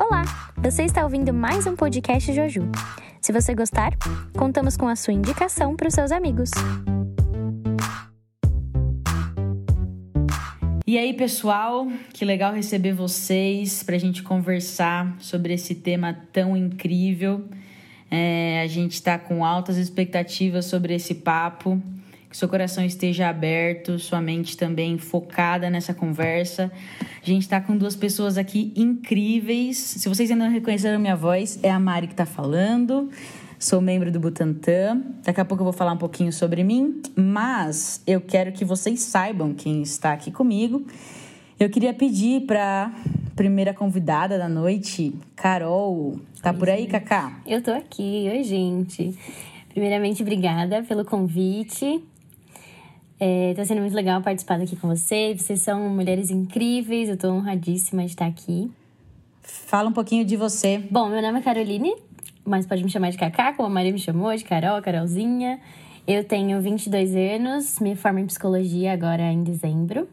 Olá! Você está ouvindo mais um podcast Joju. Se você gostar, contamos com a sua indicação para os seus amigos. E aí, pessoal, que legal receber vocês para a gente conversar sobre esse tema tão incrível. É, a gente está com altas expectativas sobre esse papo. Que seu coração esteja aberto, sua mente também focada nessa conversa. A gente está com duas pessoas aqui incríveis. Se vocês ainda não reconheceram minha voz, é a Mari que está falando. Sou membro do Butantan. Daqui a pouco eu vou falar um pouquinho sobre mim, mas eu quero que vocês saibam quem está aqui comigo. Eu queria pedir para primeira convidada da noite, Carol. Tá Oi, por aí, Cacá? Eu tô aqui. Oi, gente. Primeiramente, obrigada pelo convite. É, tá sendo muito legal participar aqui com vocês. Vocês são mulheres incríveis, eu tô honradíssima de estar aqui. Fala um pouquinho de você. Bom, meu nome é Caroline, mas pode me chamar de Cacá, como a Maria me chamou, de Carol, Carolzinha. Eu tenho 22 anos, me formo em psicologia agora em dezembro.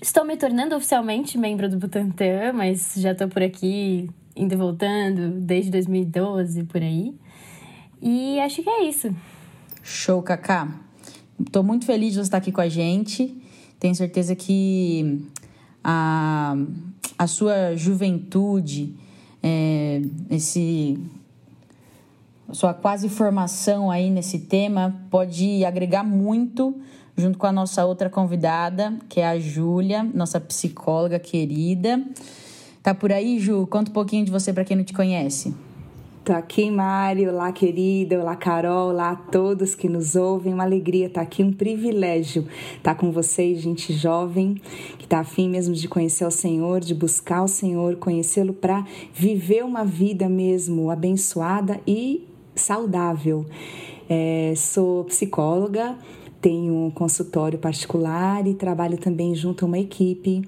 Estou me tornando oficialmente membro do Butantan, mas já tô por aqui indo e voltando desde 2012, por aí. E acho que é isso. Show, Cacá. Estou muito feliz de você estar aqui com a gente. Tenho certeza que a, a sua juventude, é, esse sua quase formação aí nesse tema pode agregar muito junto com a nossa outra convidada, que é a Júlia, nossa psicóloga querida. Tá por aí, Ju? Conta um pouquinho de você para quem não te conhece. Tô aqui, Mário. Olá, querida. Olá, Carol. Olá a todos que nos ouvem. Uma alegria estar aqui, um privilégio estar com vocês, gente jovem, que está afim mesmo de conhecer o Senhor, de buscar o Senhor, conhecê-lo para viver uma vida mesmo abençoada e saudável. É, sou psicóloga, tenho um consultório particular e trabalho também junto a uma equipe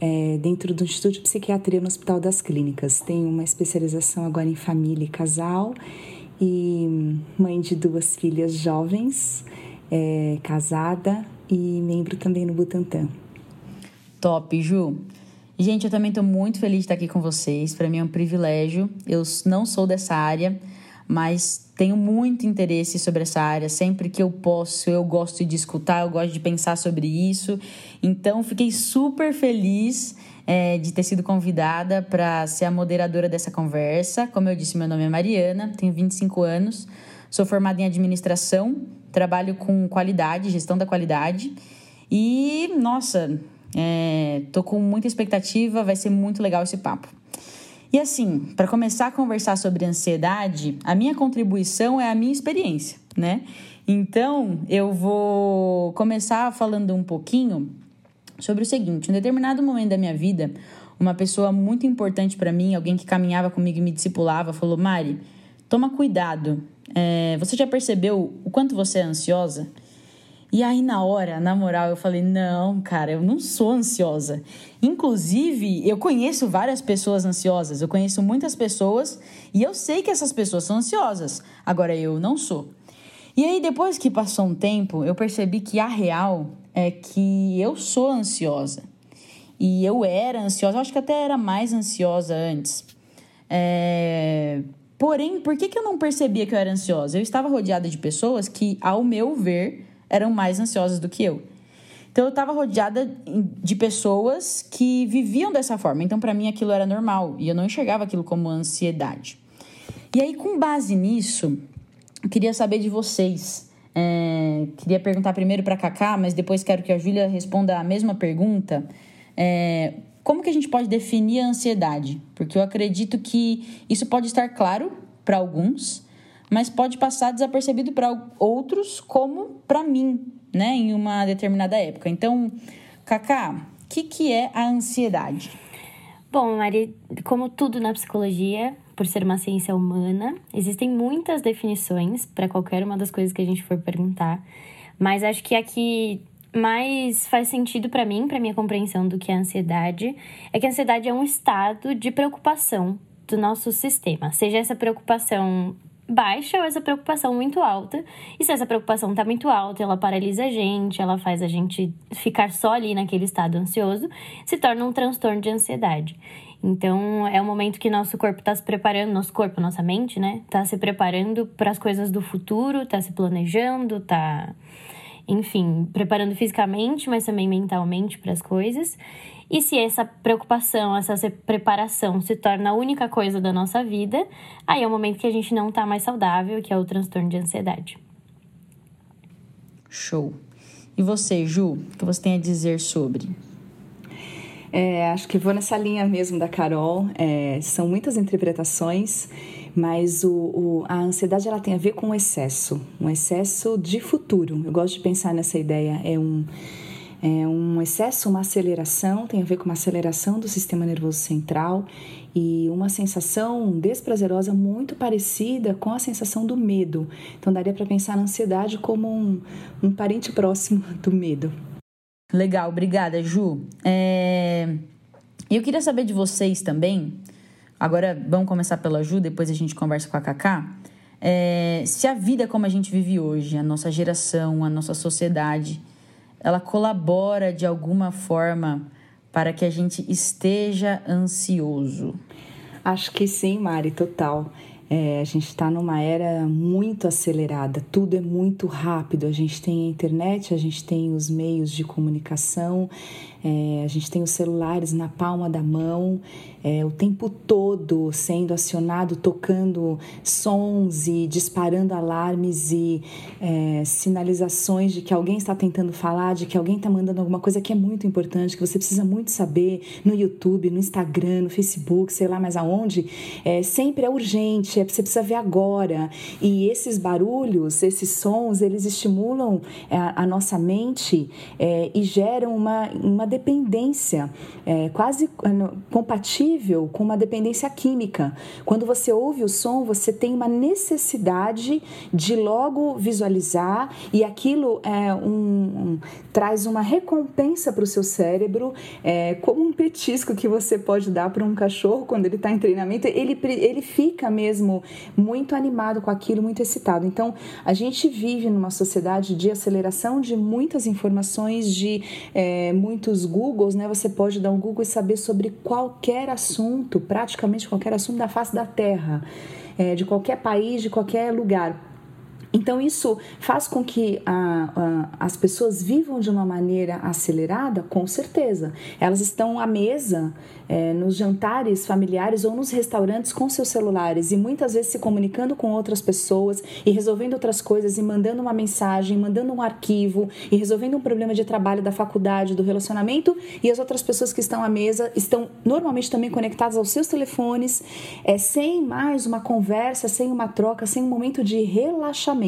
é, dentro do Instituto de Psiquiatria no Hospital das Clínicas. Tenho uma especialização agora em família e casal e mãe de duas filhas jovens, é, casada e membro também no Butantan. Top, Ju. Gente, eu também estou muito feliz de estar aqui com vocês. Para mim é um privilégio. Eu não sou dessa área, mas tenho muito interesse sobre essa área. Sempre que eu posso, eu gosto de escutar, eu gosto de pensar sobre isso. Então, fiquei super feliz é, de ter sido convidada para ser a moderadora dessa conversa. Como eu disse, meu nome é Mariana, tenho 25 anos, sou formada em administração, trabalho com qualidade, gestão da qualidade. E, nossa, é, tô com muita expectativa, vai ser muito legal esse papo. E assim, para começar a conversar sobre ansiedade, a minha contribuição é a minha experiência, né? Então, eu vou começar falando um pouquinho sobre o seguinte: em um determinado momento da minha vida, uma pessoa muito importante para mim, alguém que caminhava comigo e me discipulava, falou: Mari, toma cuidado. É, você já percebeu o quanto você é ansiosa? E aí, na hora, na moral, eu falei: não, cara, eu não sou ansiosa. Inclusive, eu conheço várias pessoas ansiosas, eu conheço muitas pessoas e eu sei que essas pessoas são ansiosas. Agora, eu não sou. E aí, depois que passou um tempo, eu percebi que a real é que eu sou ansiosa. E eu era ansiosa, eu acho que até era mais ansiosa antes. É... Porém, por que, que eu não percebia que eu era ansiosa? Eu estava rodeada de pessoas que, ao meu ver, eram mais ansiosas do que eu. Então eu estava rodeada de pessoas que viviam dessa forma. Então para mim aquilo era normal e eu não enxergava aquilo como ansiedade. E aí com base nisso, eu queria saber de vocês. É, queria perguntar primeiro para Kaká, mas depois quero que a Júlia responda a mesma pergunta. É, como que a gente pode definir a ansiedade? Porque eu acredito que isso pode estar claro para alguns, mas pode passar desapercebido para outros, como para mim, né, em uma determinada época. Então, Kaká, o que, que é a ansiedade? Bom, Mari, como tudo na psicologia, por ser uma ciência humana, existem muitas definições para qualquer uma das coisas que a gente for perguntar, mas acho que aqui mais faz sentido para mim, para minha compreensão do que é ansiedade, é que a ansiedade é um estado de preocupação do nosso sistema, seja essa preocupação baixa ou essa preocupação muito alta. E se essa preocupação está muito alta, ela paralisa a gente, ela faz a gente ficar só ali naquele estado ansioso, se torna um transtorno de ansiedade. Então, é um momento que nosso corpo está se preparando, nosso corpo, nossa mente, né? Está se preparando para as coisas do futuro, está se planejando, está, enfim, preparando fisicamente, mas também mentalmente para as coisas. E se essa preocupação, essa preparação se torna a única coisa da nossa vida, aí é o momento que a gente não está mais saudável, que é o transtorno de ansiedade. Show. E você, Ju, o que você tem a dizer sobre? É, acho que vou nessa linha mesmo da Carol. É, são muitas interpretações, mas o, o, a ansiedade ela tem a ver com o excesso, um excesso de futuro. Eu gosto de pensar nessa ideia. É um, é um excesso, uma aceleração, tem a ver com uma aceleração do sistema nervoso central e uma sensação desprazerosa muito parecida com a sensação do medo. Então, daria para pensar na ansiedade como um, um parente próximo do medo. Legal, obrigada, Ju. É... Eu queria saber de vocês também. Agora vamos começar pela Ju, depois a gente conversa com a Cacá. É... Se a vida como a gente vive hoje, a nossa geração, a nossa sociedade, ela colabora de alguma forma para que a gente esteja ansioso? Acho que sim, Mari, total. É, a gente está numa era muito acelerada, tudo é muito rápido. A gente tem a internet, a gente tem os meios de comunicação, é, a gente tem os celulares na palma da mão, é, o tempo todo sendo acionado, tocando sons e disparando alarmes e é, sinalizações de que alguém está tentando falar, de que alguém está mandando alguma coisa que é muito importante, que você precisa muito saber no YouTube, no Instagram, no Facebook, sei lá mais aonde. É, sempre é urgente, é, você precisa ver agora. E esses barulhos, esses sons, eles estimulam a, é, a nossa mente é, e geram uma, uma dependência é, quase compatível com uma dependência química. Quando você ouve o som, você tem uma necessidade de logo visualizar e aquilo é um, um traz uma recompensa para o seu cérebro, é, como um petisco que você pode dar para um cachorro quando ele está em treinamento. Ele, ele fica mesmo muito animado com aquilo, muito excitado. Então, a gente vive numa sociedade de aceleração de muitas informações, de é, muitos Googles, né? Você pode dar um Google e saber sobre qualquer assunto, praticamente qualquer assunto da face da Terra, é, de qualquer país, de qualquer lugar. Então, isso faz com que a, a, as pessoas vivam de uma maneira acelerada, com certeza. Elas estão à mesa é, nos jantares familiares ou nos restaurantes com seus celulares e muitas vezes se comunicando com outras pessoas e resolvendo outras coisas e mandando uma mensagem, mandando um arquivo e resolvendo um problema de trabalho da faculdade, do relacionamento e as outras pessoas que estão à mesa estão normalmente também conectadas aos seus telefones, é, sem mais uma conversa, sem uma troca, sem um momento de relaxamento.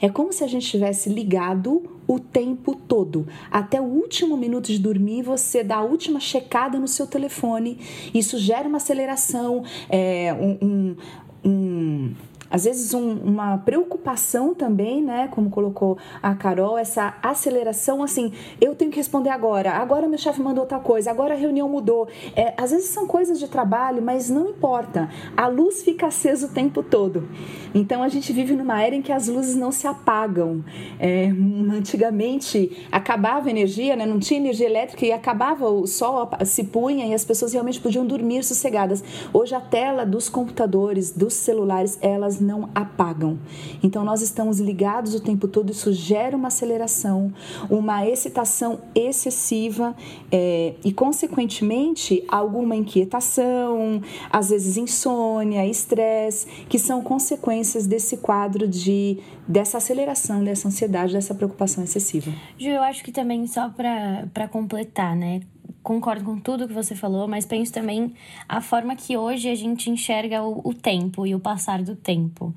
É como se a gente tivesse ligado o tempo todo. Até o último minuto de dormir, você dá a última checada no seu telefone. Isso gera uma aceleração, é, um, um, um às vezes um, uma preocupação também, né? Como colocou a Carol, essa aceleração assim, eu tenho que responder agora, agora meu chefe mandou tal coisa, agora a reunião mudou. É, às vezes são coisas de trabalho, mas não importa. A luz fica acesa o tempo todo. Então a gente vive numa era em que as luzes não se apagam. É, antigamente acabava a energia, né? não tinha energia elétrica e acabava o sol se punha e as pessoas realmente podiam dormir sossegadas. Hoje a tela dos computadores, dos celulares, elas não apagam. Então nós estamos ligados o tempo todo, isso gera uma aceleração, uma excitação excessiva é, e, consequentemente, alguma inquietação, às vezes insônia, estresse, que são consequências desse quadro de dessa aceleração, dessa ansiedade, dessa preocupação excessiva. Ju, eu acho que também só para completar, né? Concordo com tudo que você falou, mas penso também a forma que hoje a gente enxerga o, o tempo e o passar do tempo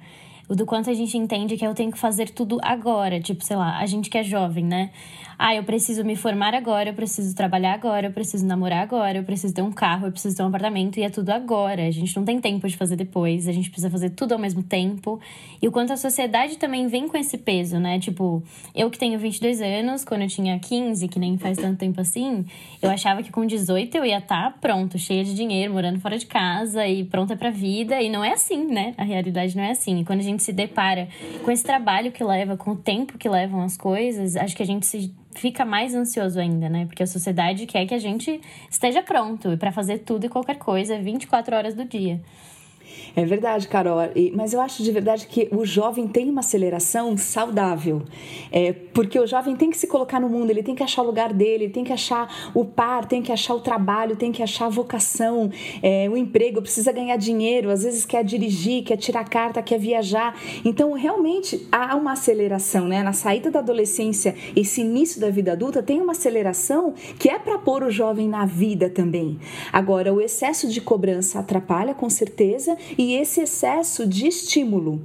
o do quanto a gente entende que eu tenho que fazer tudo agora. Tipo, sei lá, a gente que é jovem, né? Ah, eu preciso me formar agora, eu preciso trabalhar agora, eu preciso namorar agora, eu preciso ter um carro, eu preciso ter um apartamento, e é tudo agora. A gente não tem tempo de fazer depois, a gente precisa fazer tudo ao mesmo tempo. E o quanto a sociedade também vem com esse peso, né? Tipo, eu que tenho 22 anos, quando eu tinha 15, que nem faz tanto tempo assim, eu achava que com 18 eu ia estar tá pronto, cheia de dinheiro, morando fora de casa e pronta pra vida. E não é assim, né? A realidade não é assim. E quando a gente se depara com esse trabalho que leva, com o tempo que levam as coisas, acho que a gente se fica mais ansioso ainda, né? Porque a sociedade quer que a gente esteja pronto para fazer tudo e qualquer coisa 24 horas do dia. É verdade, Carol. Mas eu acho de verdade que o jovem tem uma aceleração saudável. É, porque o jovem tem que se colocar no mundo, ele tem que achar o lugar dele, ele tem que achar o par, tem que achar o trabalho, tem que achar a vocação, é, o emprego, precisa ganhar dinheiro, às vezes quer dirigir, quer tirar carta, quer viajar. Então, realmente, há uma aceleração, né? Na saída da adolescência, esse início da vida adulta, tem uma aceleração que é para pôr o jovem na vida também. Agora, o excesso de cobrança atrapalha, com certeza, e esse excesso de estímulo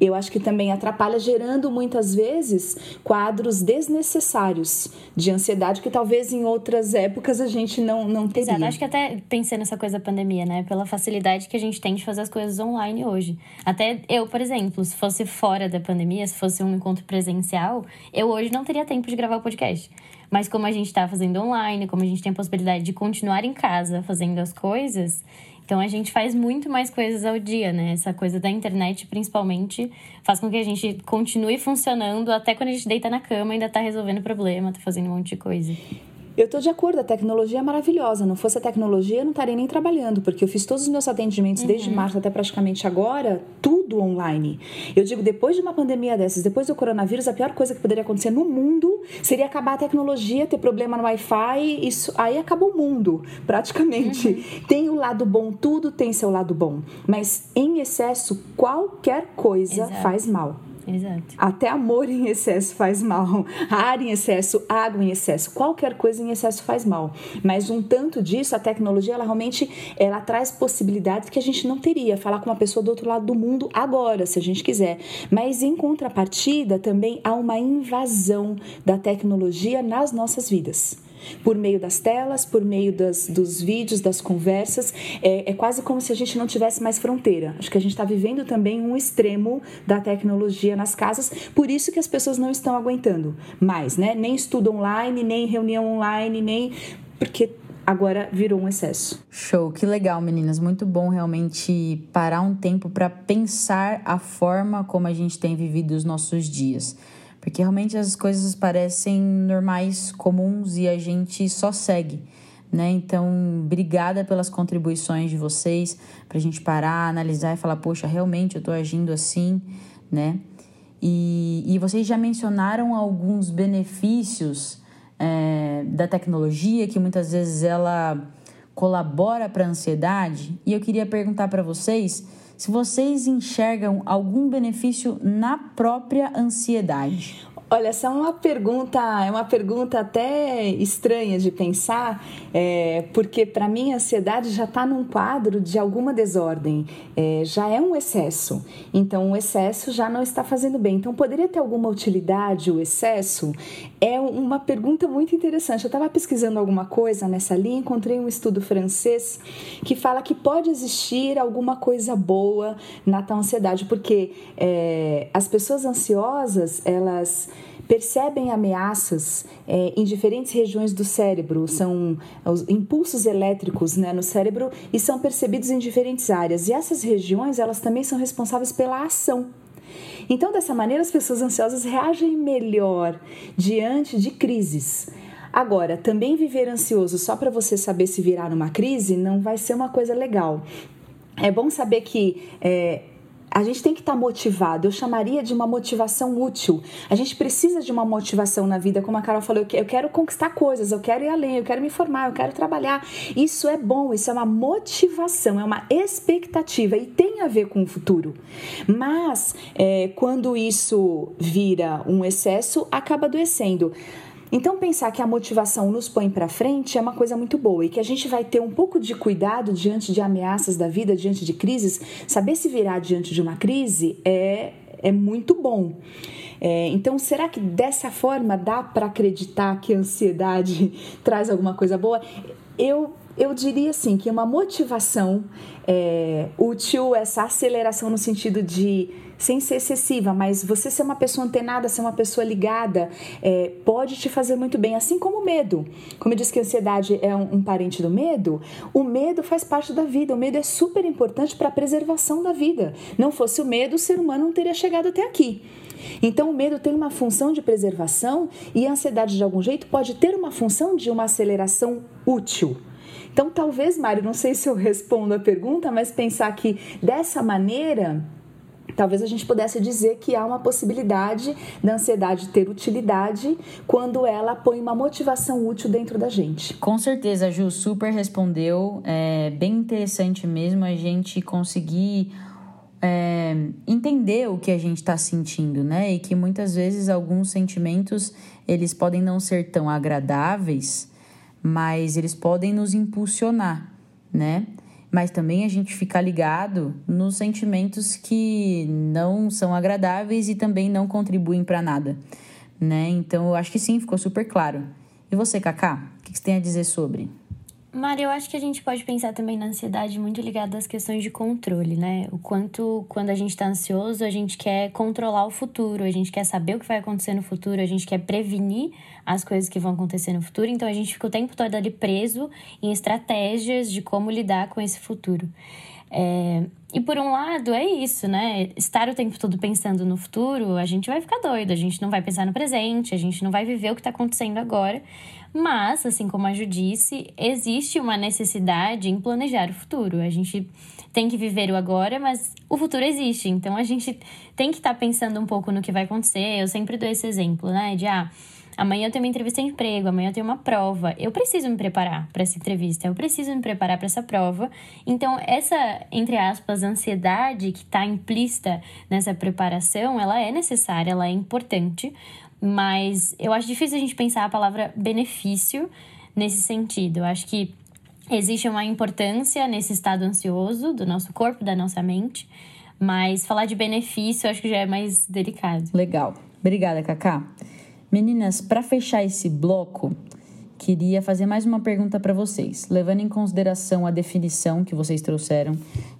eu acho que também atrapalha, gerando muitas vezes quadros desnecessários de ansiedade que talvez em outras épocas a gente não, não teria. Exato, acho que até pensei nessa coisa da pandemia, né? Pela facilidade que a gente tem de fazer as coisas online hoje. Até eu, por exemplo, se fosse fora da pandemia, se fosse um encontro presencial, eu hoje não teria tempo de gravar o podcast. Mas como a gente está fazendo online, como a gente tem a possibilidade de continuar em casa fazendo as coisas, então a gente faz muito mais coisas ao dia, né? Essa coisa da internet, principalmente, faz com que a gente continue funcionando até quando a gente deita na cama, ainda tá resolvendo problema, tá fazendo um monte de coisa. Eu estou de acordo, a tecnologia é maravilhosa. Não fosse a tecnologia, eu não estaria nem trabalhando, porque eu fiz todos os meus atendimentos uhum. desde março até praticamente agora, tudo online. Eu digo, depois de uma pandemia dessas, depois do coronavírus, a pior coisa que poderia acontecer no mundo seria acabar a tecnologia, ter problema no Wi-Fi, isso aí acabou o mundo, praticamente. Uhum. Tem o lado bom, tudo tem seu lado bom, mas em excesso, qualquer coisa Exato. faz mal. Exato. Até amor em excesso faz mal. Ar em excesso, água em excesso, qualquer coisa em excesso faz mal. Mas um tanto disso, a tecnologia, ela realmente ela traz possibilidades que a gente não teria. Falar com uma pessoa do outro lado do mundo agora, se a gente quiser. Mas em contrapartida, também há uma invasão da tecnologia nas nossas vidas por meio das telas, por meio das, dos vídeos, das conversas. É, é, quase como se a gente não tivesse mais fronteira. Acho que a gente está vivendo também um extremo da tecnologia nas casas, por isso que as pessoas não estão aguentando mais, né? Nem estudo online, nem reunião online, nem. Porque agora virou um excesso. Show, que legal, meninas. Muito bom realmente parar um tempo para pensar a forma como a gente tem vivido os nossos dias. Porque realmente as coisas parecem normais, comuns e a gente só segue. Né? Então, obrigada pelas contribuições de vocês, para a gente parar, analisar e falar, poxa, realmente eu estou agindo assim, né? E, e vocês já mencionaram alguns benefícios é, da tecnologia, que muitas vezes ela colabora para a ansiedade, e eu queria perguntar para vocês se vocês enxergam algum benefício na própria ansiedade. Olha, essa é uma pergunta, é uma pergunta até estranha de pensar, é, porque para mim a ansiedade já está num quadro de alguma desordem, é, já é um excesso. Então o excesso já não está fazendo bem. Então poderia ter alguma utilidade o excesso? É uma pergunta muito interessante. Eu estava pesquisando alguma coisa nessa linha, encontrei um estudo francês que fala que pode existir alguma coisa boa na tal ansiedade, porque é, as pessoas ansiosas elas percebem ameaças é, em diferentes regiões do cérebro, são os impulsos elétricos né, no cérebro e são percebidos em diferentes áreas. E essas regiões, elas também são responsáveis pela ação. Então, dessa maneira, as pessoas ansiosas reagem melhor diante de crises. Agora, também viver ansioso só para você saber se virar numa crise não vai ser uma coisa legal. É bom saber que é, a gente tem que estar tá motivado. Eu chamaria de uma motivação útil. A gente precisa de uma motivação na vida, como a Carol falou, eu quero conquistar coisas, eu quero ir além, eu quero me formar, eu quero trabalhar. Isso é bom, isso é uma motivação, é uma expectativa e tem a ver com o futuro. Mas é, quando isso vira um excesso, acaba adoecendo. Então, pensar que a motivação nos põe para frente é uma coisa muito boa e que a gente vai ter um pouco de cuidado diante de ameaças da vida, diante de crises. Saber se virar diante de uma crise é, é muito bom. É, então, será que dessa forma dá para acreditar que a ansiedade traz alguma coisa boa? Eu, eu diria assim que uma motivação é, útil, essa aceleração no sentido de sem ser excessiva, mas você ser uma pessoa antenada, ser uma pessoa ligada, é, pode te fazer muito bem, assim como o medo. Como eu disse que a ansiedade é um, um parente do medo, o medo faz parte da vida. O medo é super importante para a preservação da vida. Não fosse o medo, o ser humano não teria chegado até aqui. Então, o medo tem uma função de preservação e a ansiedade, de algum jeito, pode ter uma função de uma aceleração útil. Então, talvez, Mário, não sei se eu respondo a pergunta, mas pensar que dessa maneira talvez a gente pudesse dizer que há uma possibilidade da ansiedade ter utilidade quando ela põe uma motivação útil dentro da gente. Com certeza, Ju, super respondeu. É bem interessante mesmo a gente conseguir é, entender o que a gente está sentindo, né? E que muitas vezes alguns sentimentos eles podem não ser tão agradáveis, mas eles podem nos impulsionar, né? Mas também a gente fica ligado nos sentimentos que não são agradáveis e também não contribuem para nada, né? Então eu acho que sim, ficou super claro. E você, Kaká, o que você tem a dizer sobre? Mari, eu acho que a gente pode pensar também na ansiedade muito ligada às questões de controle, né? O quanto, quando a gente está ansioso, a gente quer controlar o futuro, a gente quer saber o que vai acontecer no futuro, a gente quer prevenir as coisas que vão acontecer no futuro, então a gente fica o tempo todo ali preso em estratégias de como lidar com esse futuro. É, e por um lado, é isso, né? Estar o tempo todo pensando no futuro, a gente vai ficar doido, a gente não vai pensar no presente, a gente não vai viver o que está acontecendo agora. Mas, assim como a Ju disse, existe uma necessidade em planejar o futuro. A gente tem que viver o agora, mas o futuro existe. Então a gente tem que estar tá pensando um pouco no que vai acontecer. Eu sempre dou esse exemplo, né? De ah, amanhã eu tenho uma entrevista de emprego, amanhã eu tenho uma prova. Eu preciso me preparar para essa entrevista, eu preciso me preparar para essa prova. Então, essa, entre aspas, ansiedade que está implícita nessa preparação, ela é necessária, ela é importante, mas eu acho difícil a gente pensar a palavra benefício nesse sentido. Eu acho que existe uma importância nesse estado ansioso do nosso corpo, da nossa mente, mas falar de benefício eu acho que já é mais delicado. Legal. Obrigada, Cacá. Meninas, para fechar esse bloco, queria fazer mais uma pergunta para vocês, levando em consideração a definição que vocês trouxeram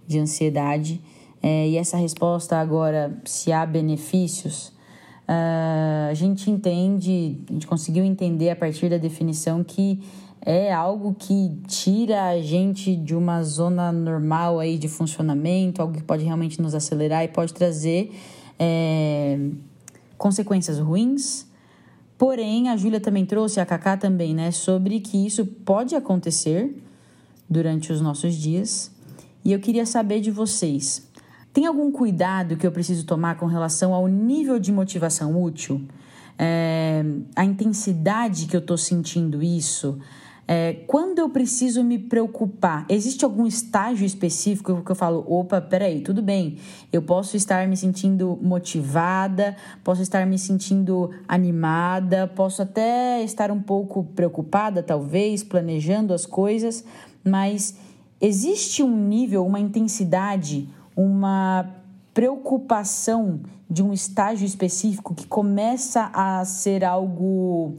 de ansiedade é, e essa resposta agora, se há benefícios. Uh, a gente entende, a gente conseguiu entender a partir da definição que é algo que tira a gente de uma zona normal aí de funcionamento, algo que pode realmente nos acelerar e pode trazer é, consequências ruins. Porém, a Júlia também trouxe, a Cacá também, né, sobre que isso pode acontecer durante os nossos dias. E eu queria saber de vocês, tem algum cuidado que eu preciso tomar com relação ao nível de motivação útil? É, a intensidade que eu estou sentindo isso? É, quando eu preciso me preocupar, existe algum estágio específico que eu falo, opa, peraí, tudo bem, eu posso estar me sentindo motivada, posso estar me sentindo animada, posso até estar um pouco preocupada, talvez, planejando as coisas, mas existe um nível, uma intensidade, uma preocupação de um estágio específico que começa a ser algo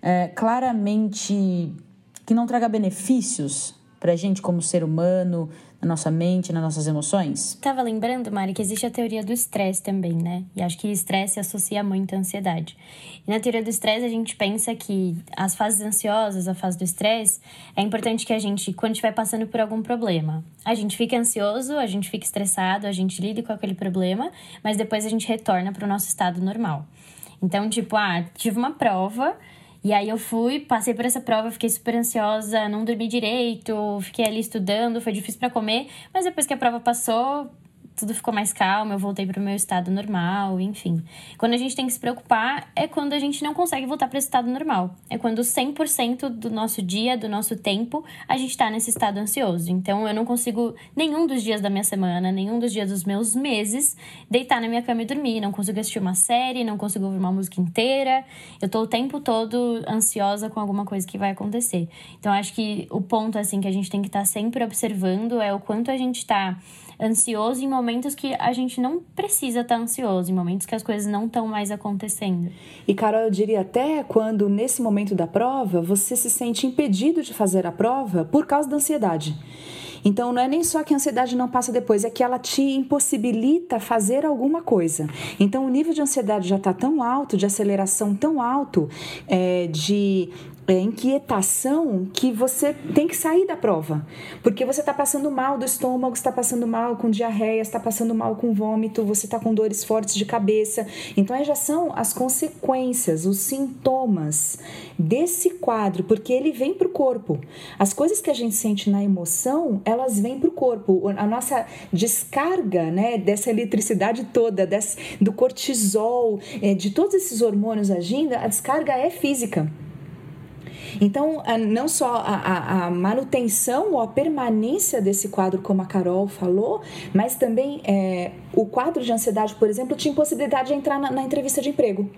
é, claramente que não traga benefícios para a gente como ser humano, na nossa mente, nas nossas emoções? Tava lembrando, Mari, que existe a teoria do estresse também, né? E acho que estresse associa muito à ansiedade. E na teoria do estresse, a gente pensa que as fases ansiosas, a fase do estresse, é importante que a gente, quando estiver passando por algum problema, a gente fique ansioso, a gente fique estressado, a gente lide com aquele problema, mas depois a gente retorna para o nosso estado normal. Então, tipo, ah, tive uma prova, e aí eu fui, passei por essa prova, fiquei super ansiosa, não dormi direito, fiquei ali estudando, foi difícil para comer, mas depois que a prova passou, tudo ficou mais calmo, eu voltei para o meu estado normal, enfim. Quando a gente tem que se preocupar é quando a gente não consegue voltar para esse estado normal. É quando 100% do nosso dia, do nosso tempo, a gente está nesse estado ansioso. Então eu não consigo nenhum dos dias da minha semana, nenhum dos dias dos meus meses deitar na minha cama e dormir, não consigo assistir uma série, não consigo ouvir uma música inteira. Eu tô o tempo todo ansiosa com alguma coisa que vai acontecer. Então acho que o ponto assim que a gente tem que estar tá sempre observando é o quanto a gente está ansioso em momentos que a gente não precisa estar tá ansioso, em momentos que as coisas não estão mais acontecendo. E, Carol, eu diria até quando, nesse momento da prova, você se sente impedido de fazer a prova por causa da ansiedade. Então, não é nem só que a ansiedade não passa depois, é que ela te impossibilita fazer alguma coisa. Então, o nível de ansiedade já está tão alto, de aceleração tão alto, é, de é, inquietação que você tem que sair da prova. Porque você está passando mal do estômago, está passando mal com diarreia, está passando mal com vômito, você está com dores fortes de cabeça. Então, aí já são as consequências, os sintomas desse quadro, porque ele vem para o corpo. As coisas que a gente sente na emoção, elas vêm para o corpo. A nossa descarga né, dessa eletricidade toda, desse, do cortisol, é, de todos esses hormônios agindo, a descarga é física. Então, não só a, a, manutenção ou a permanência desse quadro, como a Carol falou, mas também é, o quadro de ansiedade, por exemplo, tinha impossibilidade de entrar na, na entrevista de emprego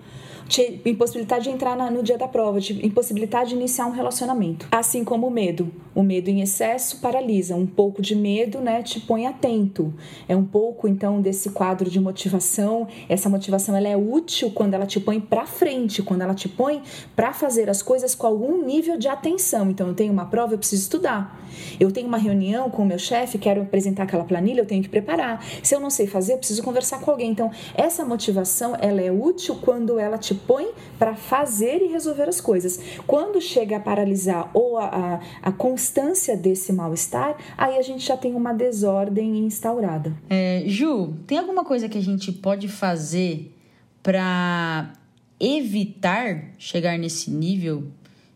impossibilidade de entrar na, no dia da prova, impossibilidade de iniciar um relacionamento. Assim como o medo. O medo em excesso paralisa. Um pouco de medo, né, te põe atento. É um pouco, então, desse quadro de motivação. Essa motivação ela é útil quando ela te põe para frente, quando ela te põe para fazer as coisas com algum nível de atenção. Então, eu tenho uma prova, eu preciso estudar. Eu tenho uma reunião com o meu chefe, quero apresentar aquela planilha, eu tenho que preparar. Se eu não sei fazer, eu preciso conversar com alguém. Então, essa motivação, ela é útil quando ela te põe para fazer e resolver as coisas. Quando chega a paralisar ou a, a, a constância desse mal-estar, aí a gente já tem uma desordem instaurada. É, Ju, tem alguma coisa que a gente pode fazer para evitar chegar nesse nível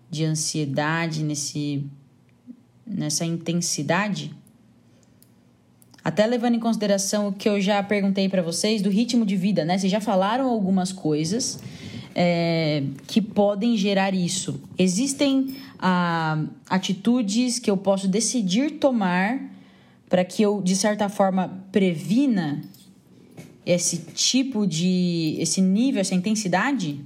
de ansiedade, nesse, nessa intensidade? Até levando em consideração o que eu já perguntei para vocês do ritmo de vida, né? Vocês já falaram algumas coisas é, que podem gerar isso. Existem ah, atitudes que eu posso decidir tomar para que eu, de certa forma, previna esse tipo de. esse nível, essa intensidade?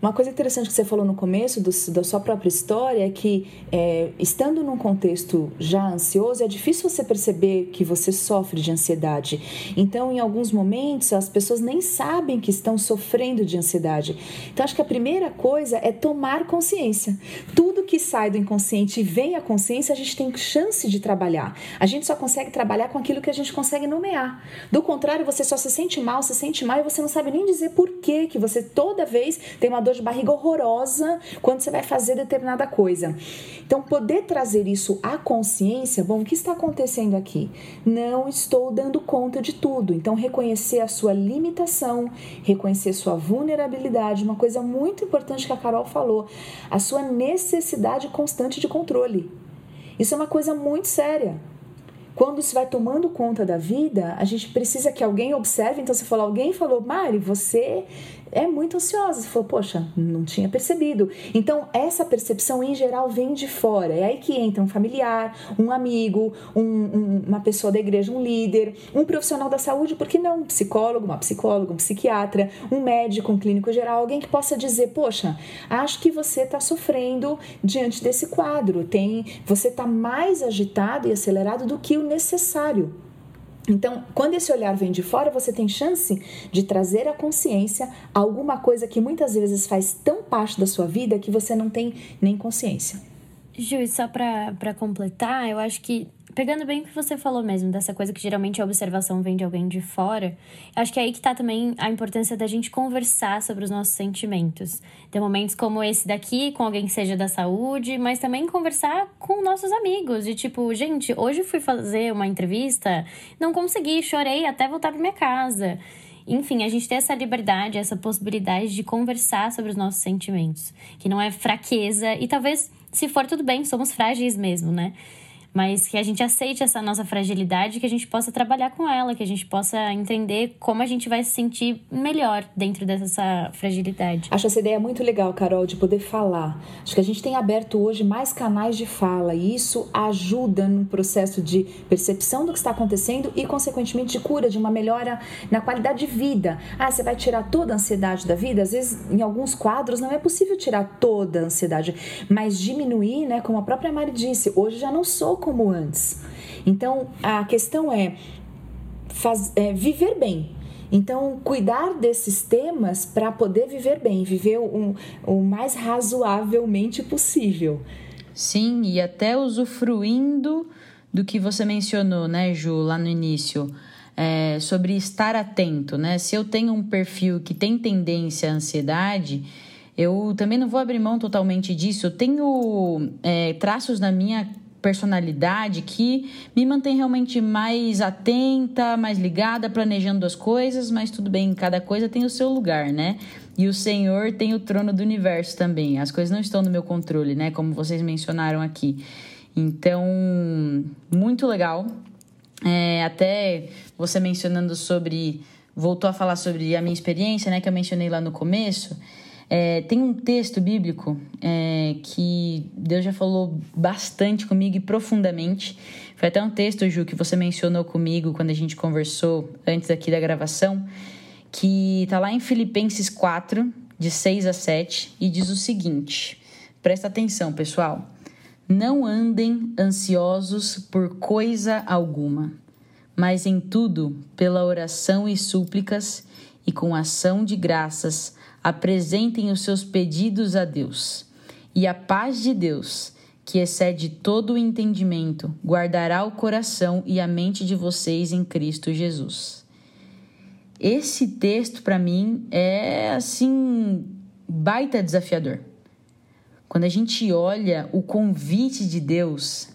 Uma coisa interessante que você falou no começo do, da sua própria história é que, é, estando num contexto já ansioso, é difícil você perceber que você sofre de ansiedade. Então, em alguns momentos, as pessoas nem sabem que estão sofrendo de ansiedade. Então, acho que a primeira coisa é tomar consciência. Tudo que sai do inconsciente e vem à consciência, a gente tem chance de trabalhar. A gente só consegue trabalhar com aquilo que a gente consegue nomear. Do contrário, você só se sente mal, se sente mal e você não sabe nem dizer por quê que você toda vez tem uma dor de barriga horrorosa quando você vai fazer determinada coisa. Então, poder trazer isso à consciência, bom, o que está acontecendo aqui? Não estou dando conta de tudo. Então, reconhecer a sua limitação, reconhecer sua vulnerabilidade, uma coisa muito importante que a Carol falou, a sua necessidade constante de controle. Isso é uma coisa muito séria. Quando se vai tomando conta da vida, a gente precisa que alguém observe. Então, você falou, alguém falou, Mari, você é muito ansiosa. Você falou, poxa, não tinha percebido. Então, essa percepção em geral vem de fora. É aí que entra um familiar, um amigo, um, um, uma pessoa da igreja, um líder, um profissional da saúde, por que não? Um psicólogo, uma psicóloga, um psiquiatra, um médico, um clínico geral, alguém que possa dizer, poxa, acho que você está sofrendo diante desse quadro. Tem, você está mais agitado e acelerado do que o necessário. Então, quando esse olhar vem de fora, você tem chance de trazer à consciência alguma coisa que muitas vezes faz tão parte da sua vida que você não tem nem consciência. Ju, só para completar, eu acho que pegando bem o que você falou mesmo, dessa coisa que geralmente a observação vem de alguém de fora, acho que é aí que tá também a importância da gente conversar sobre os nossos sentimentos. Ter momentos como esse daqui, com alguém que seja da saúde, mas também conversar com nossos amigos. De tipo, gente, hoje fui fazer uma entrevista, não consegui, chorei até voltar pra minha casa. Enfim, a gente ter essa liberdade, essa possibilidade de conversar sobre os nossos sentimentos, que não é fraqueza e talvez, se for tudo bem, somos frágeis mesmo, né? Mas que a gente aceite essa nossa fragilidade, que a gente possa trabalhar com ela, que a gente possa entender como a gente vai se sentir melhor dentro dessa fragilidade. Acho essa ideia muito legal, Carol, de poder falar. Acho que a gente tem aberto hoje mais canais de fala e isso ajuda no processo de percepção do que está acontecendo e, consequentemente, de cura, de uma melhora na qualidade de vida. Ah, você vai tirar toda a ansiedade da vida? Às vezes, em alguns quadros, não é possível tirar toda a ansiedade, mas diminuir, né? Como a própria Mari disse, hoje já não sou como antes. Então, a questão é, faz, é viver bem. Então, cuidar desses temas para poder viver bem, viver o, o mais razoavelmente possível. Sim, e até usufruindo do que você mencionou, né, Ju, lá no início, é, sobre estar atento, né? Se eu tenho um perfil que tem tendência à ansiedade, eu também não vou abrir mão totalmente disso. Eu tenho é, traços na minha personalidade que me mantém realmente mais atenta, mais ligada, planejando as coisas, mas tudo bem, cada coisa tem o seu lugar, né? E o Senhor tem o trono do universo também. As coisas não estão no meu controle, né? Como vocês mencionaram aqui. Então, muito legal. É, até você mencionando sobre. Voltou a falar sobre a minha experiência, né? Que eu mencionei lá no começo. É, tem um texto bíblico é, que Deus já falou bastante comigo e profundamente. Foi até um texto, Ju, que você mencionou comigo quando a gente conversou antes aqui da gravação, que está lá em Filipenses 4, de 6 a 7, e diz o seguinte: presta atenção, pessoal. Não andem ansiosos por coisa alguma, mas em tudo, pela oração e súplicas e com ação de graças, apresentem os seus pedidos a Deus. E a paz de Deus, que excede todo o entendimento, guardará o coração e a mente de vocês em Cristo Jesus. Esse texto, para mim, é assim, baita desafiador. Quando a gente olha o convite de Deus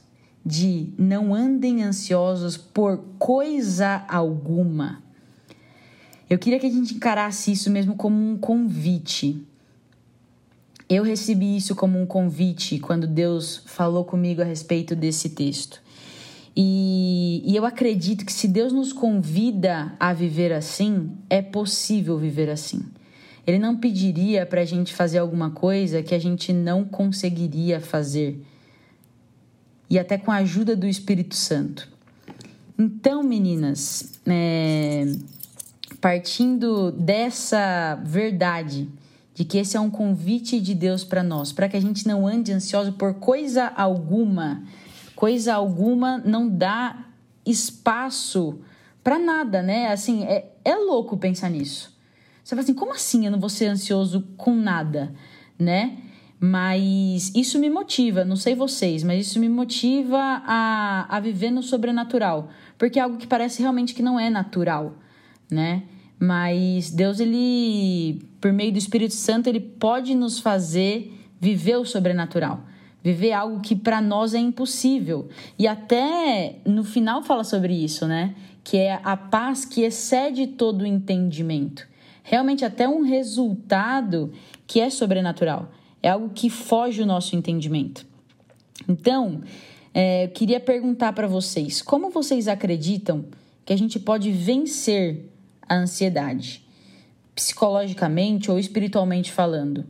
de não andem ansiosos por coisa alguma, eu queria que a gente encarasse isso mesmo como um convite. Eu recebi isso como um convite quando Deus falou comigo a respeito desse texto. E, e, eu acredito que se Deus nos convida a viver assim, é possível viver assim. Ele não pediria para a gente fazer alguma coisa que a gente não conseguiria fazer. E até com a ajuda do Espírito Santo. Então, meninas, é, partindo dessa verdade de que esse é um convite de Deus para nós, para que a gente não ande ansioso por coisa alguma. Coisa alguma não dá espaço para nada, né? Assim, é, é louco pensar nisso. Você fala assim, como assim eu não vou ser ansioso com nada, né? Mas isso me motiva, não sei vocês, mas isso me motiva a, a viver no sobrenatural. Porque é algo que parece realmente que não é natural né? Mas Deus, ele, por meio do Espírito Santo, ele pode nos fazer viver o sobrenatural, viver algo que para nós é impossível. E até no final fala sobre isso, né? Que é a paz que excede todo o entendimento. Realmente, até um resultado que é sobrenatural. É algo que foge o nosso entendimento. Então, é, eu queria perguntar para vocês: como vocês acreditam que a gente pode vencer a ansiedade, psicologicamente ou espiritualmente falando?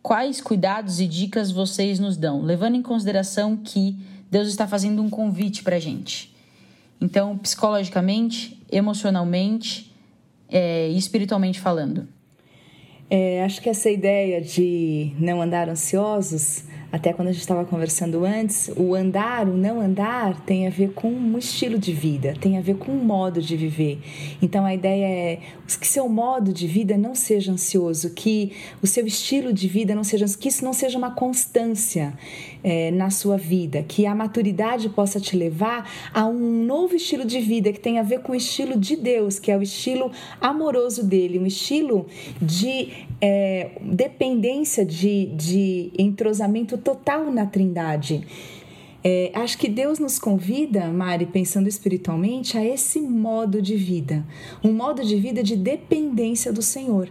Quais cuidados e dicas vocês nos dão, levando em consideração que Deus está fazendo um convite para a gente? Então, psicologicamente, emocionalmente é, e espiritualmente falando. É, acho que essa ideia de não andar ansiosos até quando a gente estava conversando antes, o andar, o não andar tem a ver com um estilo de vida, tem a ver com um modo de viver. Então a ideia é que seu modo de vida não seja ansioso, que o seu estilo de vida não seja, que isso não seja uma constância é, na sua vida, que a maturidade possa te levar a um novo estilo de vida que tem a ver com o estilo de Deus, que é o estilo amoroso dele, um estilo de é, dependência de, de entrosamento total na Trindade. É, acho que Deus nos convida, Mari, pensando espiritualmente, a esse modo de vida, um modo de vida de dependência do Senhor.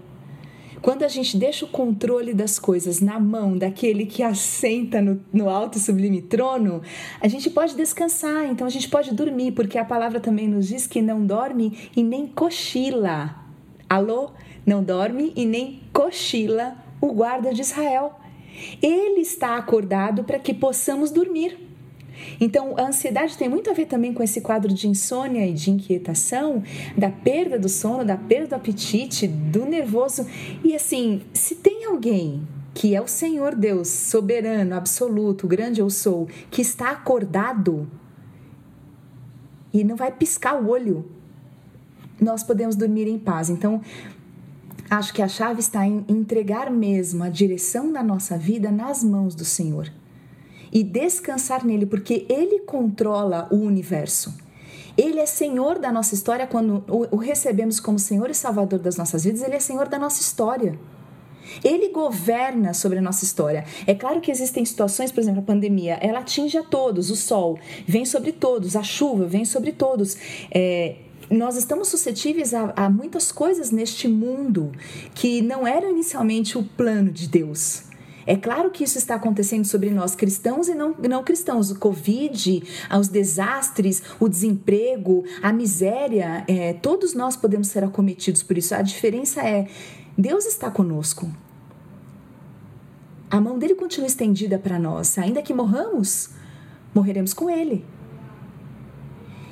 Quando a gente deixa o controle das coisas na mão daquele que assenta no, no alto e sublime trono, a gente pode descansar, então a gente pode dormir, porque a palavra também nos diz que não dorme e nem cochila. Alô? Não dorme e nem cochila o guarda de Israel. Ele está acordado para que possamos dormir. Então, a ansiedade tem muito a ver também com esse quadro de insônia e de inquietação, da perda do sono, da perda do apetite, do nervoso. E assim, se tem alguém que é o Senhor Deus, soberano, absoluto, grande eu sou, que está acordado e não vai piscar o olho, nós podemos dormir em paz. Então, Acho que a chave está em entregar mesmo a direção da nossa vida nas mãos do Senhor. E descansar nele, porque ele controla o universo. Ele é Senhor da nossa história quando o recebemos como Senhor e Salvador das nossas vidas, ele é Senhor da nossa história. Ele governa sobre a nossa história. É claro que existem situações, por exemplo, a pandemia, ela atinge a todos, o sol vem sobre todos, a chuva vem sobre todos. É, nós estamos suscetíveis a, a, muitas coisas neste mundo que não eram inicialmente o plano de Deus. É claro que isso está acontecendo sobre nós, cristãos e não, não cristãos. O Covid, os desastres, o desemprego, a miséria, é, todos nós podemos ser acometidos por isso. A diferença é: Deus está conosco. A mão dele continua estendida para nós. Ainda que morramos, morreremos com ele.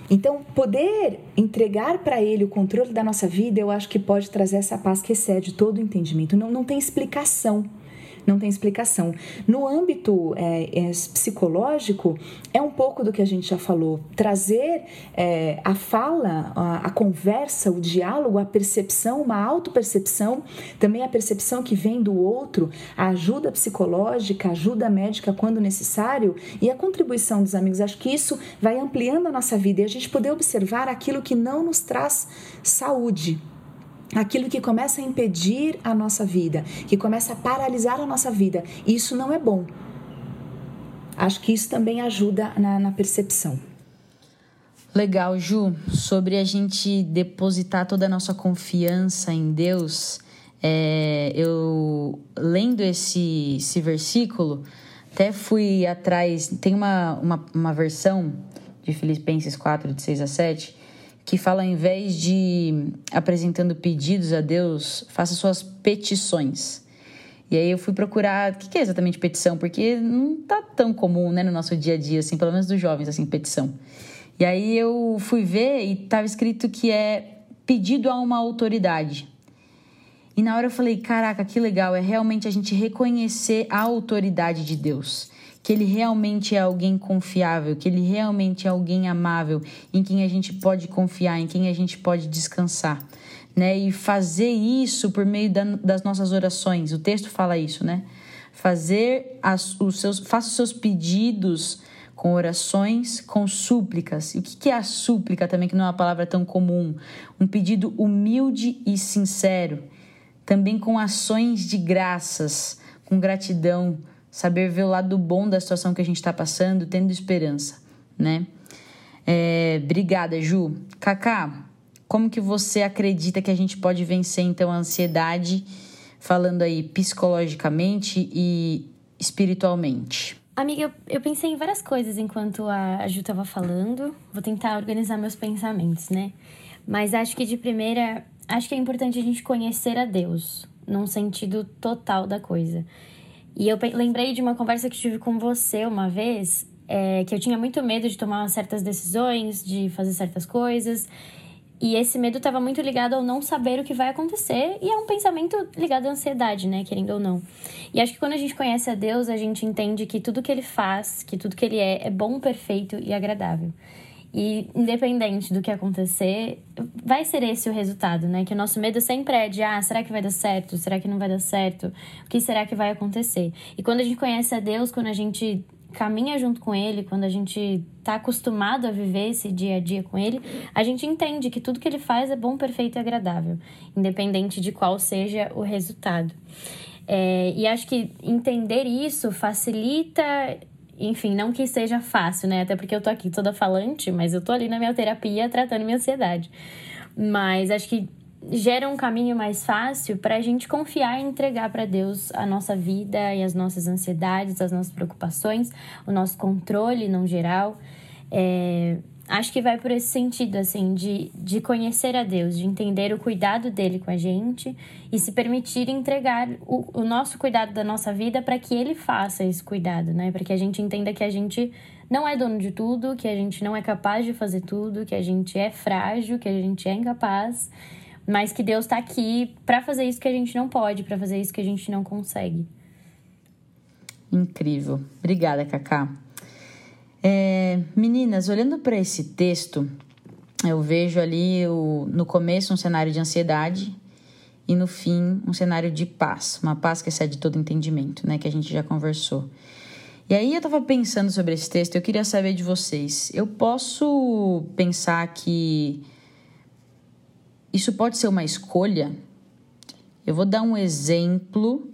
Então, poder entregar para ele o controle da nossa vida, eu acho que pode trazer essa paz que excede todo o entendimento. Não, não tem explicação não tem explicação. No âmbito é, é, psicológico, é um pouco do que a gente já falou. Trazer é, a fala, a, a, conversa, o diálogo, a percepção, uma autopercepção, também a percepção que vem do outro, a ajuda psicológica, ajuda médica quando necessário e a contribuição dos amigos. Acho que isso vai ampliando a nossa vida e a gente poder observar aquilo que não nos traz saúde aquilo que começa a impedir a nossa vida, que começa a paralisar a nossa vida. Isso não é bom. Acho que isso também ajuda na, na percepção. Legal, Ju. Sobre a gente depositar toda a nossa confiança em Deus, é, eu lendo esse, esse versículo, até fui atrás. Tem uma, uma, uma versão de Filipenses 4, de 6 a 7, que fala ao invés de apresentando pedidos a Deus, faça suas petições. E aí eu fui procurar o que é exatamente petição, porque não tá tão comum, né, no nosso dia a dia, assim, pelo menos dos jovens, assim, petição. E aí eu fui ver e estava escrito que é pedido a uma autoridade. E na hora eu falei, caraca, que legal, é realmente a gente reconhecer a autoridade de Deus que ele realmente é alguém confiável, que ele realmente é alguém amável, em quem a gente pode confiar, em quem a gente pode descansar. Né? E fazer isso por meio da, das nossas orações. O texto fala isso, né? Fazer as, os seus, faça os seus pedidos com orações, com súplicas. E o que é a súplica também, que não é uma palavra tão comum? Um pedido humilde e sincero. Também com ações de graças, com gratidão, saber ver o lado bom da situação que a gente está passando, tendo esperança, né? É, obrigada, Ju. Kaká, como que você acredita que a gente pode vencer então a ansiedade, falando aí psicologicamente e espiritualmente? Amiga, eu, eu pensei em várias coisas enquanto a Ju estava falando. Vou tentar organizar meus pensamentos, né? Mas acho que de primeira, acho que é importante a gente conhecer a Deus, num sentido total da coisa. E eu lembrei de uma conversa que tive com você uma vez, é, que eu tinha muito medo de tomar certas decisões, de fazer certas coisas. E esse medo estava muito ligado ao não saber o que vai acontecer, e é um pensamento ligado à ansiedade, né, querendo ou não. E acho que quando a gente conhece a Deus, a gente entende que tudo que ele faz, que tudo que ele é, é bom, perfeito e agradável. E independente do que acontecer, vai ser esse o resultado, né? Que o nosso medo sempre é de, ah, será que vai dar certo? Será que não vai dar certo? O que será que vai acontecer? E quando a gente conhece a Deus, quando a gente caminha junto com Ele, quando a gente tá acostumado a viver esse dia a dia com Ele, a gente entende que tudo que Ele faz é bom, perfeito e agradável, independente de qual seja o resultado. É, e acho que entender isso facilita enfim, não que seja fácil, né? Até porque eu tô aqui toda falante, mas eu tô ali na minha terapia tratando minha ansiedade. Mas acho que gera um caminho mais fácil para a gente confiar e entregar para Deus a nossa vida e as nossas ansiedades, as nossas preocupações, o nosso controle no geral. É, acho que vai por esse sentido, assim, de, de conhecer a Deus, de entender o cuidado dele com a gente e se permitir entregar o, o nosso cuidado da nossa vida para que ele faça esse cuidado, né? Para que a gente entenda que a gente não é dono de tudo, que a gente não é capaz de fazer tudo, que a gente é frágil, que a gente é incapaz, mas que Deus está aqui para fazer isso que a gente não pode, para fazer isso que a gente não consegue. Incrível. Obrigada, Cacá. É, meninas, olhando para esse texto, eu vejo ali o, no começo um cenário de ansiedade e no fim um cenário de paz, uma paz que excede todo entendimento, né, que a gente já conversou. E aí eu estava pensando sobre esse texto, eu queria saber de vocês. Eu posso pensar que isso pode ser uma escolha? Eu vou dar um exemplo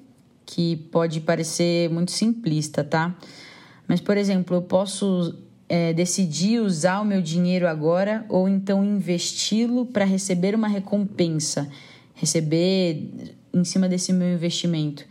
que pode parecer muito simplista, tá? Mas, por exemplo, eu posso é, decidir usar o meu dinheiro agora ou então investi-lo para receber uma recompensa, receber em cima desse meu investimento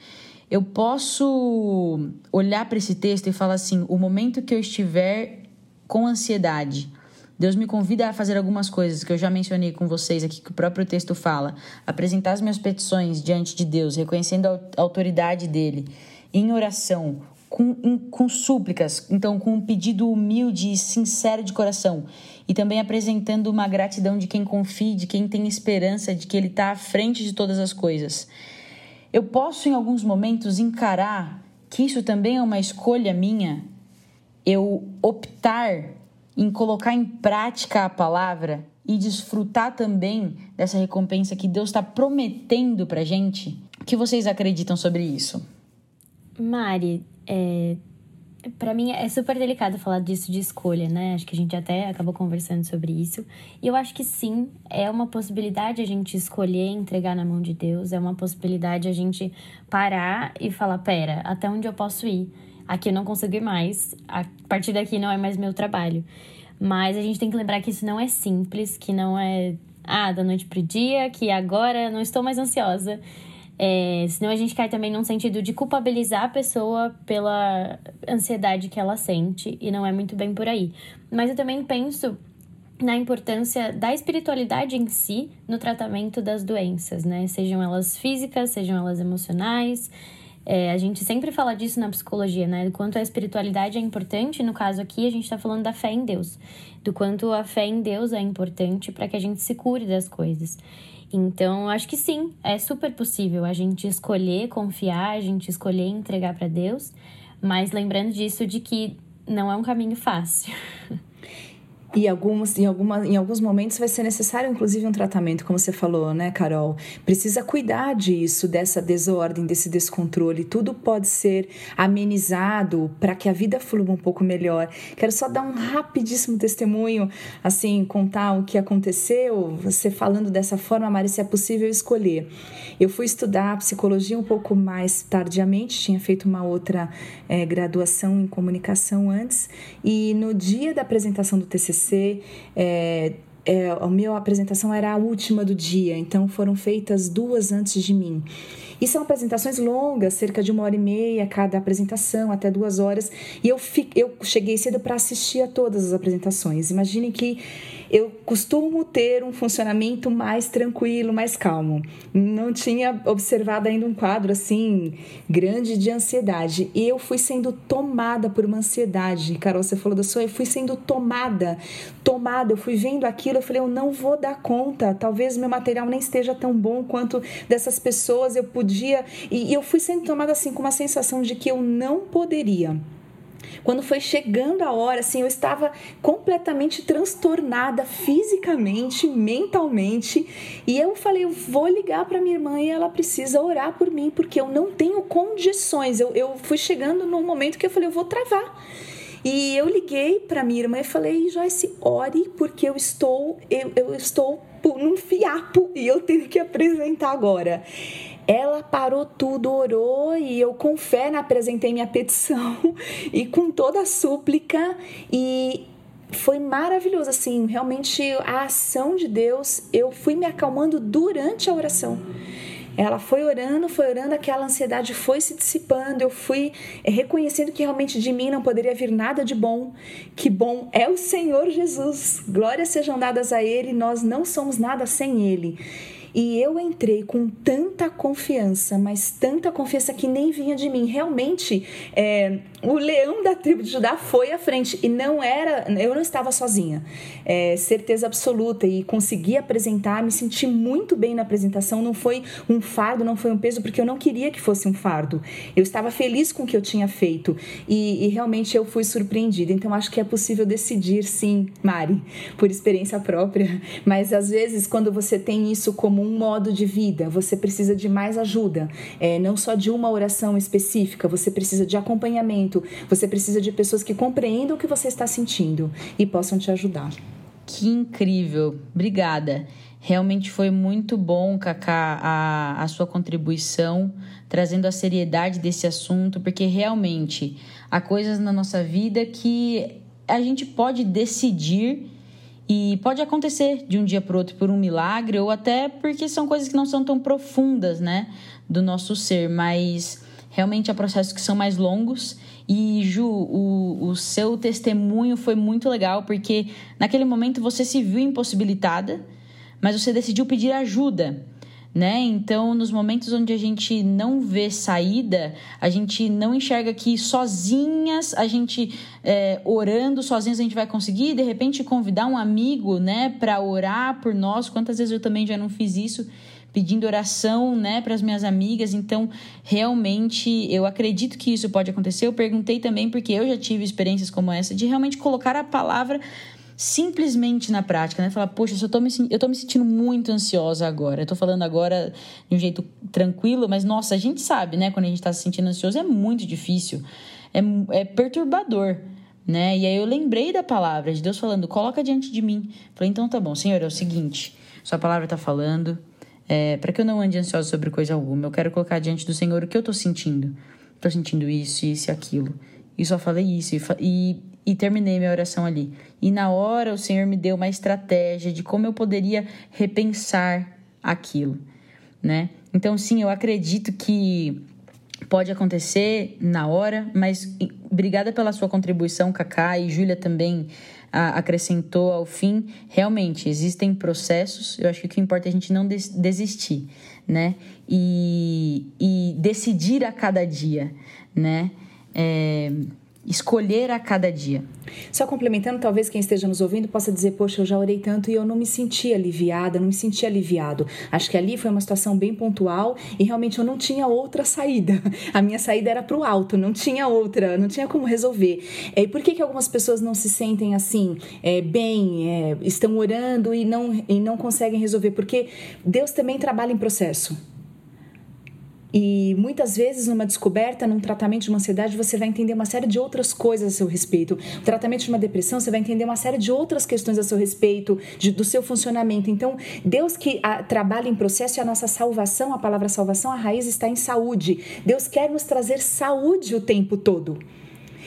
eu posso olhar para esse texto e falar assim: o momento que eu estiver com ansiedade, Deus me convida a fazer algumas coisas que eu já mencionei com vocês aqui, que o próprio texto fala. Apresentar as minhas petições diante de Deus, reconhecendo a autoridade dele, em oração, com, com súplicas, então com um pedido humilde e sincero de coração. E também apresentando uma gratidão de quem confia, de quem tem esperança, de que ele está à frente de todas as coisas. Eu posso, em alguns momentos, encarar que isso também é uma escolha minha, eu optar em colocar em prática a palavra e desfrutar também dessa recompensa que Deus está prometendo para gente. O que vocês acreditam sobre isso? Mari, é, para mim é super delicado falar disso de escolha, né? Acho que a gente até acabou conversando sobre isso. E eu acho que sim, é uma possibilidade a gente escolher entregar na mão de Deus, é uma possibilidade a gente parar e falar: pera, até onde eu posso ir? Aqui eu não consigo ir mais, a partir daqui não é mais meu trabalho. Mas a gente tem que lembrar que isso não é simples, que não é, ah, da noite pro dia, que agora não estou mais ansiosa é, senão a gente cai também num sentido de culpabilizar a pessoa pela ansiedade que ela sente, e não é muito bem por aí. Mas eu também penso na importância da espiritualidade em si no tratamento das doenças, né? Sejam elas físicas, sejam elas emocionais. É, a gente sempre fala disso na psicologia, né? Do quanto a espiritualidade é importante. No caso aqui, a gente está falando da fé em Deus. Do quanto a fé em Deus é importante para que a gente se cure das coisas. Então, acho que sim, é super possível a gente escolher confiar, a gente escolher entregar para Deus, mas lembrando disso de que não é um caminho fácil. E algumas, em, alguma, em alguns momentos vai ser necessário, inclusive, um tratamento, como você falou, né, Carol? Precisa cuidar disso, dessa desordem, desse descontrole. Tudo pode ser amenizado para que a vida flua um pouco melhor. Quero só dar um rapidíssimo testemunho, assim, contar o que aconteceu. Você falando dessa forma, Mari, se é possível escolher. Eu fui estudar psicologia um pouco mais tardiamente, tinha feito uma outra é, graduação em comunicação antes, e no dia da apresentação do TCC, TCC, é, é, a minha apresentação era a última do dia, então foram feitas duas antes de mim. E são apresentações longas, cerca de uma hora e meia cada apresentação, até duas horas. E eu, fico, eu cheguei cedo para assistir a todas as apresentações. Imagine que eu costumo ter um funcionamento mais tranquilo, mais calmo. Não tinha observado ainda um quadro assim grande de ansiedade. E eu fui sendo tomada por uma ansiedade. Carol, você falou da sua, eu fui sendo tomada, tomada. Eu fui vendo aquilo, eu falei, eu não vou dar conta. Talvez meu material nem esteja tão bom quanto dessas pessoas. Eu podia. E eu fui sendo tomada assim com uma sensação de que eu não poderia. Quando foi chegando a hora, assim, eu estava completamente transtornada fisicamente, mentalmente, e eu falei, eu vou ligar para minha irmã e ela precisa orar por mim, porque eu não tenho condições. Eu, eu fui chegando num momento que eu falei, eu vou travar. E eu liguei para minha irmã e falei, Joyce, ore, porque eu estou, eu, eu estou num fiapo e eu tenho que apresentar agora. Ela parou tudo, orou e eu com fé apresentei minha petição e com toda a súplica e foi maravilhoso assim, realmente a ação de Deus, eu fui me acalmando durante a oração. Ela foi orando, foi orando, aquela ansiedade foi se dissipando. Eu fui eh, reconhecendo que realmente de mim não poderia vir nada de bom, que bom é o Senhor Jesus. Glórias sejam dadas a Ele, nós não somos nada sem Ele. E eu entrei com tanta confiança, mas tanta confiança que nem vinha de mim. Realmente, é, o leão da tribo de Judá foi à frente e não era, eu não estava sozinha, é, certeza absoluta e consegui apresentar, me senti muito bem na apresentação. Não foi um fardo, não foi um peso, porque eu não queria que fosse um fardo. Eu estava feliz com o que eu tinha feito e, e realmente eu fui surpreendida. Então acho que é possível decidir, sim, Mari, por experiência própria. Mas às vezes quando você tem isso como um modo de vida, você precisa de mais ajuda. É, não só de uma oração específica, você precisa de acompanhamento, você precisa de pessoas que compreendam o que você está sentindo e possam te ajudar. Que incrível! Obrigada. Realmente foi muito bom, Cacá, a, a sua contribuição, trazendo a seriedade desse assunto, porque realmente há coisas na nossa vida que a gente pode decidir e pode acontecer de um dia para outro por um milagre ou até porque são coisas que não são tão profundas, né, do nosso ser, mas realmente há processos que são mais longos. E Ju, o, o seu testemunho foi muito legal porque naquele momento você se viu impossibilitada, mas você decidiu pedir ajuda né? Então, nos momentos onde a gente não vê saída, a gente não enxerga que sozinhas, a gente é, orando sozinhas a gente vai conseguir, de repente convidar um amigo, né, para orar por nós. Quantas vezes eu também já não fiz isso? pedindo oração, né, para as minhas amigas. Então, realmente, eu acredito que isso pode acontecer. Eu perguntei também porque eu já tive experiências como essa de realmente colocar a palavra simplesmente na prática, né? Falar, poxa, eu tô me, eu tô me sentindo muito ansiosa agora. Eu tô falando agora de um jeito tranquilo, mas nossa, a gente sabe, né? Quando a gente tá se sentindo ansioso é muito difícil, é, é perturbador. Né? E aí eu lembrei da palavra de Deus falando, coloca diante de mim. Falei, então tá bom, Senhor, é o seguinte, sua palavra tá falando, é, para que eu não ande ansiosa sobre coisa alguma, eu quero colocar diante do Senhor o que eu tô sentindo. Tô sentindo isso, isso e aquilo. E só falei isso. E, e e terminei minha oração ali. E na hora o Senhor me deu uma estratégia de como eu poderia repensar aquilo, né? Então, sim, eu acredito que pode acontecer na hora, mas obrigada pela sua contribuição, Cacá, e Júlia também a, acrescentou ao fim. Realmente, existem processos, eu acho que o que importa é a gente não des desistir, né? E, e decidir a cada dia, né? É, escolher a cada dia. Só complementando, talvez quem esteja nos ouvindo possa dizer: Poxa, eu já orei tanto e eu não me senti aliviada, não me senti aliviado. Acho que ali foi uma situação bem pontual e realmente eu não tinha outra saída. A minha saída era para o alto, não tinha outra, não tinha como resolver. É, e por que, que algumas pessoas não se sentem assim, é, bem, é, estão orando e não, e não conseguem resolver? Porque Deus também trabalha em processo. E muitas vezes, numa descoberta, num tratamento de uma ansiedade, você vai entender uma série de outras coisas a seu respeito. No tratamento de uma depressão, você vai entender uma série de outras questões a seu respeito, de, do seu funcionamento. Então, Deus que a, trabalha em processo e a nossa salvação, a palavra salvação, a raiz está em saúde. Deus quer nos trazer saúde o tempo todo.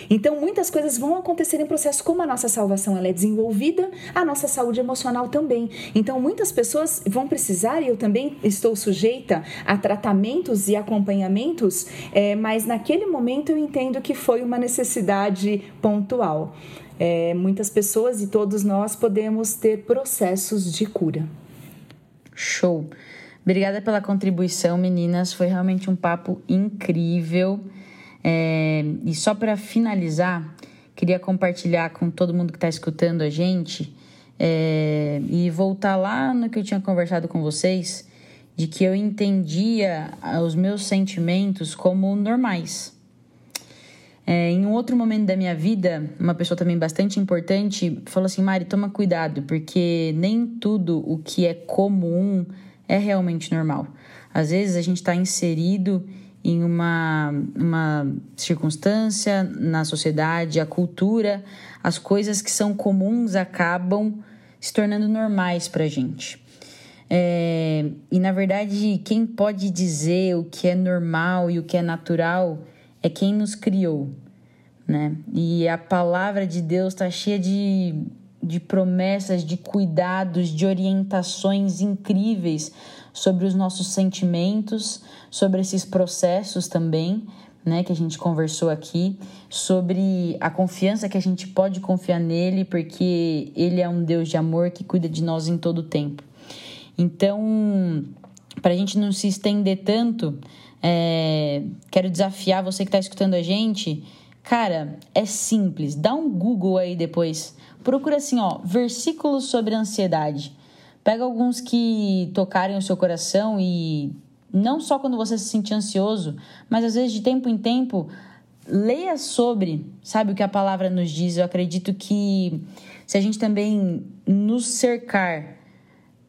Então, muitas coisas vão acontecer em processo, como a nossa salvação ela é desenvolvida, a nossa saúde emocional também. Então, muitas pessoas vão precisar, e eu também estou sujeita a tratamentos e acompanhamentos, é, mas naquele momento eu entendo que foi uma necessidade pontual. É, muitas pessoas e todos nós podemos ter processos de cura. Show! Obrigada pela contribuição, meninas. Foi realmente um papo incrível. É, e só para finalizar, queria compartilhar com todo mundo que está escutando a gente é, e voltar lá no que eu tinha conversado com vocês, de que eu entendia os meus sentimentos como normais. É, em um outro momento da minha vida, uma pessoa também bastante importante falou assim: Mari, toma cuidado, porque nem tudo o que é comum é realmente normal. Às vezes a gente está inserido em uma, uma circunstância na sociedade, a cultura, as coisas que são comuns acabam se tornando normais para a gente. É, e na verdade, quem pode dizer o que é normal e o que é natural é quem nos criou, né? E a palavra de Deus está cheia de, de promessas, de cuidados, de orientações incríveis sobre os nossos sentimentos, sobre esses processos também, né, que a gente conversou aqui, sobre a confiança que a gente pode confiar nele, porque ele é um Deus de amor que cuida de nós em todo o tempo. Então, para a gente não se estender tanto, é, quero desafiar você que está escutando a gente. Cara, é simples. Dá um Google aí depois. Procura assim, ó, versículos sobre ansiedade. Pega alguns que tocarem o seu coração e não só quando você se sentir ansioso, mas às vezes de tempo em tempo, leia sobre, sabe o que a palavra nos diz. Eu acredito que se a gente também nos cercar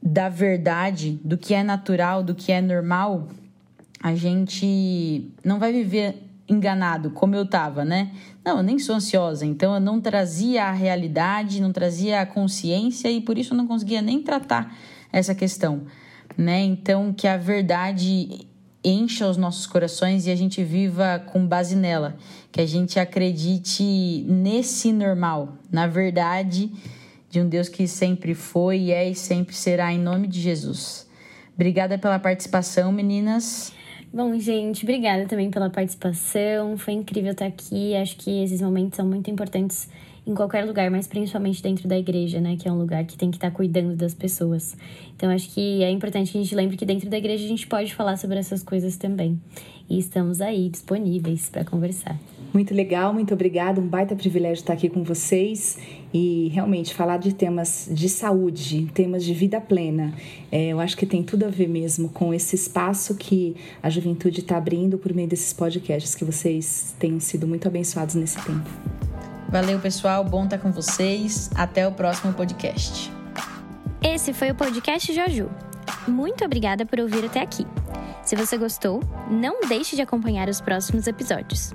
da verdade, do que é natural, do que é normal, a gente não vai viver enganado como eu tava, né? Não, eu nem sou ansiosa, então eu não trazia a realidade, não trazia a consciência e por isso eu não conseguia nem tratar essa questão, né? Então que a verdade encha os nossos corações e a gente viva com base nela, que a gente acredite nesse normal, na verdade de um Deus que sempre foi, é e sempre será, em nome de Jesus. Obrigada pela participação, meninas. Bom, gente, obrigada também pela participação. Foi incrível estar aqui. Acho que esses momentos são muito importantes em qualquer lugar, mas principalmente dentro da igreja, né? Que é um lugar que tem que estar cuidando das pessoas. Então, acho que é importante que a gente lembre que dentro da igreja a gente pode falar sobre essas coisas também. E estamos aí disponíveis para conversar. Muito legal, muito obrigada. Um baita privilégio estar aqui com vocês e realmente falar de temas de saúde, temas de vida plena. É, eu acho que tem tudo a ver mesmo com esse espaço que a juventude está abrindo por meio desses podcasts que vocês tenham sido muito abençoados nesse tempo. Valeu, pessoal. Bom estar com vocês. Até o próximo podcast. Esse foi o podcast Joju. Muito obrigada por ouvir até aqui. Se você gostou, não deixe de acompanhar os próximos episódios.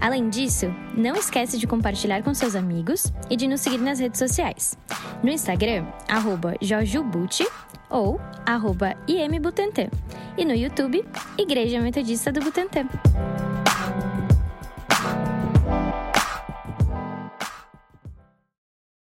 Além disso, não esquece de compartilhar com seus amigos e de nos seguir nas redes sociais. No Instagram, arroba jojubuti ou arroba imbutantan. E no YouTube, Igreja Metodista do Butantã.